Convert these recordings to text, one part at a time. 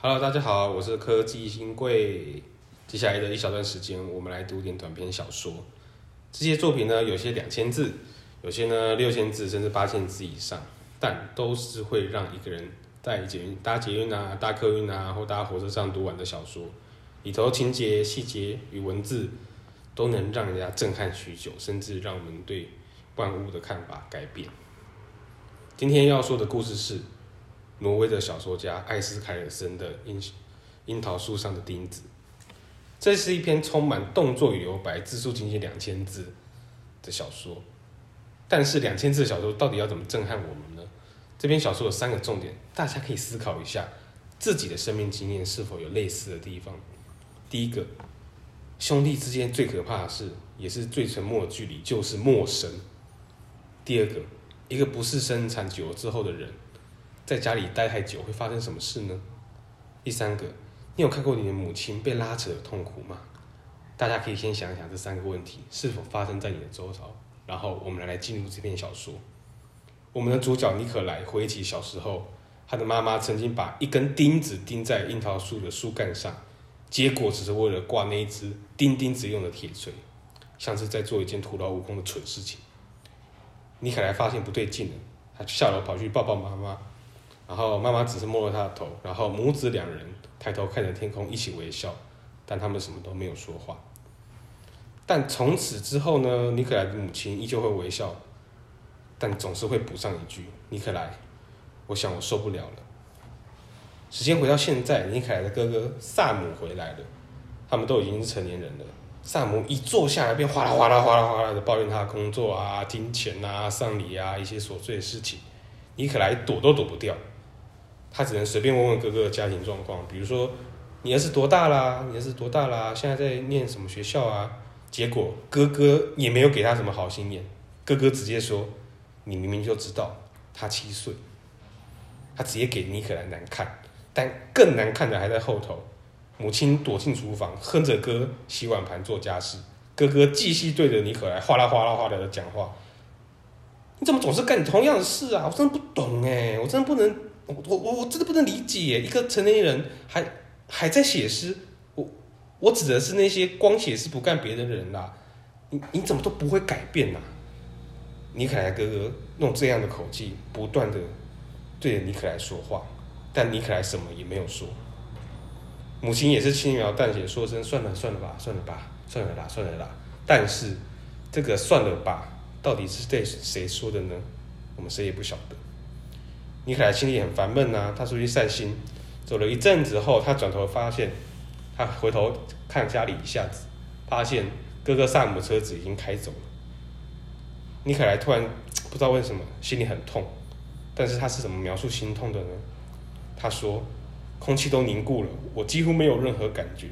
Hello，大家好，我是科技新贵。接下来的一小段时间，我们来读点短篇小说。这些作品呢，有些两千字，有些呢六千字，甚至八千字以上，但都是会让一个人在捷运、搭捷运啊、搭客运啊或搭火车上读完的小说。里头情节、细节与文字，都能让人家震撼许久，甚至让我们对万物的看法改变。今天要说的故事是挪威的小说家艾斯凯尔森的《樱樱桃树上的钉子》。这是一篇充满动作与留白、字数仅仅两千字的小说。但是两千字的小说到底要怎么震撼我们呢？这篇小说有三个重点，大家可以思考一下自己的生命经验是否有类似的地方。第一个，兄弟之间最可怕的事，也是最沉默的距离，就是陌生。第二个，一个不是生产久了之后的人，在家里待太久会发生什么事呢？第三个。你有看过你的母亲被拉扯的痛苦吗？大家可以先想想这三个问题是否发生在你的周遭，然后我们来进入这篇小说。我们的主角尼可来回忆起小时候，他的妈妈曾经把一根钉子钉在樱桃树的树干上，结果只是为了挂那一只钉钉子用的铁锤，像是在做一件徒劳无功的蠢事情。尼可来发现不对劲了，他下楼跑去抱抱妈妈，然后妈妈只是摸了他的头，然后母子两人。抬头看着天空，一起微笑，但他们什么都没有说话。但从此之后呢？尼可莱的母亲依旧会微笑，但总是会补上一句：“尼可莱，我想我受不了了。”时间回到现在，尼可莱的哥哥萨姆回来了，他们都已经是成年人了。萨姆一坐下来，便哗啦哗啦哗啦哗啦的抱怨他的工作啊、金钱啊、丧礼啊一些琐碎的事情。尼可莱躲都躲不掉。他只能随便问问哥哥的家庭状况，比如说你儿子多大啦？你儿子多大啦？现在在念什么学校啊？结果哥哥也没有给他什么好心眼，哥哥直接说：“你明明就知道他七岁。”他直接给尼可兰难看，但更难看的还在后头。母亲躲进厨房，哼着歌洗碗盘做家事，哥哥继续对着尼可兰哗啦哗啦哗啦的讲话：“你怎么总是干同样的事啊？我真的不懂哎，我真的不能。”我我我真的不能理解，一个成年人还还在写诗，我我指的是那些光写诗不干别的人啦。你你怎么都不会改变呐？尼可莱哥哥用这样的口气不断的对着尼可莱说话，但尼可莱什么也没有说。母亲也是轻描淡写说声算了算了吧，算了吧，算了啦，算了啦。但是这个算了吧，到底是对谁说的呢？我们谁也不晓得。尼可莱心里很烦闷呐，他出去散心，走了一阵子后，他转头发现，他回头看家里一下子，发现哥哥萨姆车子已经开走了。尼可莱突然不知道为什么心里很痛，但是他是怎么描述心痛的呢？他说：“空气都凝固了，我几乎没有任何感觉，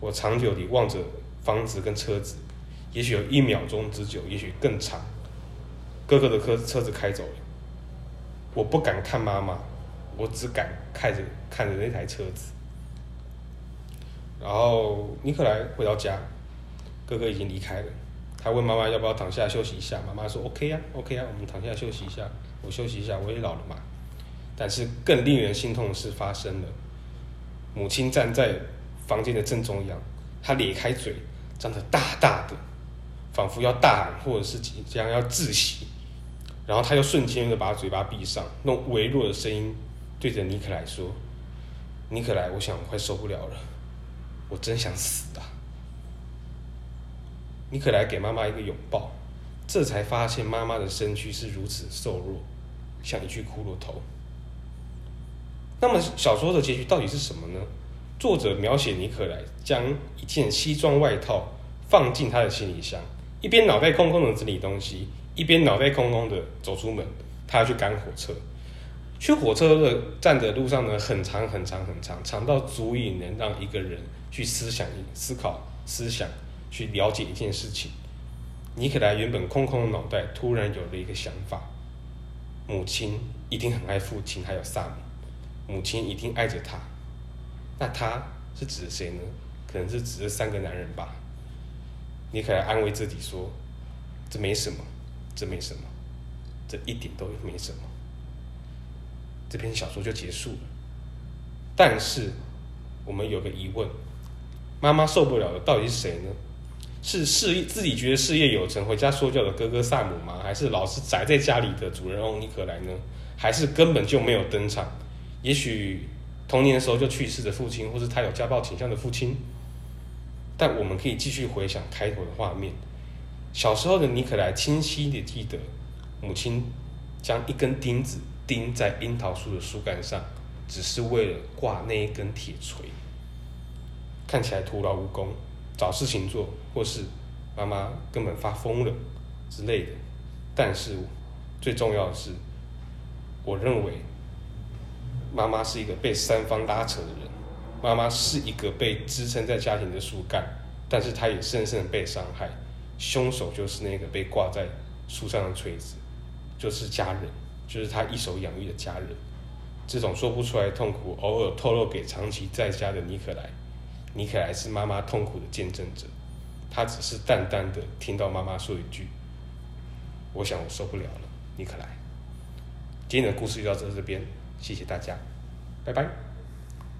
我长久地望着房子跟车子，也许有一秒钟之久，也许更长。哥哥的车车子开走了。”我不敢看妈妈，我只敢看着看着那台车子。然后尼克莱回到家，哥哥已经离开了。他问妈妈要不要躺下休息一下，妈妈说 OK 啊，OK 啊，我们躺下休息一下，我休息一下，我也老了嘛。但是更令人心痛的事发生了，母亲站在房间的正中央，她咧开嘴，张得大大的，仿佛要大喊或者是即将要窒息。然后他又瞬间的把嘴巴闭上，用微弱的声音对着尼克莱说：“尼克莱，我想我快受不了了，我真想死啊！”尼克莱给妈妈一个拥抱，这才发现妈妈的身躯是如此瘦弱，像一具骷髅头。那么小说的结局到底是什么呢？作者描写尼克莱将一件西装外套放进他的行李箱，一边脑袋空空的整理东西。一边脑袋空空的走出门，他要去赶火车。去火车的站的路上呢，很长很长很长，长到足以能让一个人去思想、思考、思想，去了解一件事情。尼可莱原本空空的脑袋突然有了一个想法：母亲一定很爱父亲，还有萨姆。母亲一定爱着他。那他是指谁呢？可能是指这三个男人吧。尼可莱安慰自己说：“这没什么。”这没什么，这一点都没什么。这篇小说就结束了。但是我们有个疑问：妈妈受不了的到底是谁呢？是事业自己觉得事业有成，回家说教的哥哥萨姆吗？还是老是宅在家里的主人翁尼可莱呢？还是根本就没有登场？也许童年时候就去世的父亲，或是他有家暴倾向的父亲。但我们可以继续回想开头的画面。小时候的尼可莱清晰地记得，母亲将一根钉子钉在樱桃树的树干上，只是为了挂那一根铁锤。看起来徒劳无功，找事情做，或是妈妈根本发疯了之类的。但是最重要的是，我认为妈妈是一个被三方拉扯的人。妈妈是一个被支撑在家庭的树干，但是她也深深的被伤害。凶手就是那个被挂在树上的锤子，就是家人，就是他一手养育的家人。这种说不出来痛苦，偶尔透露给长期在家的尼可莱。尼可莱是妈妈痛苦的见证者，他只是淡淡的听到妈妈说一句：“我想我受不了了。”尼可莱，今天的故事就到这这边，谢谢大家，拜拜。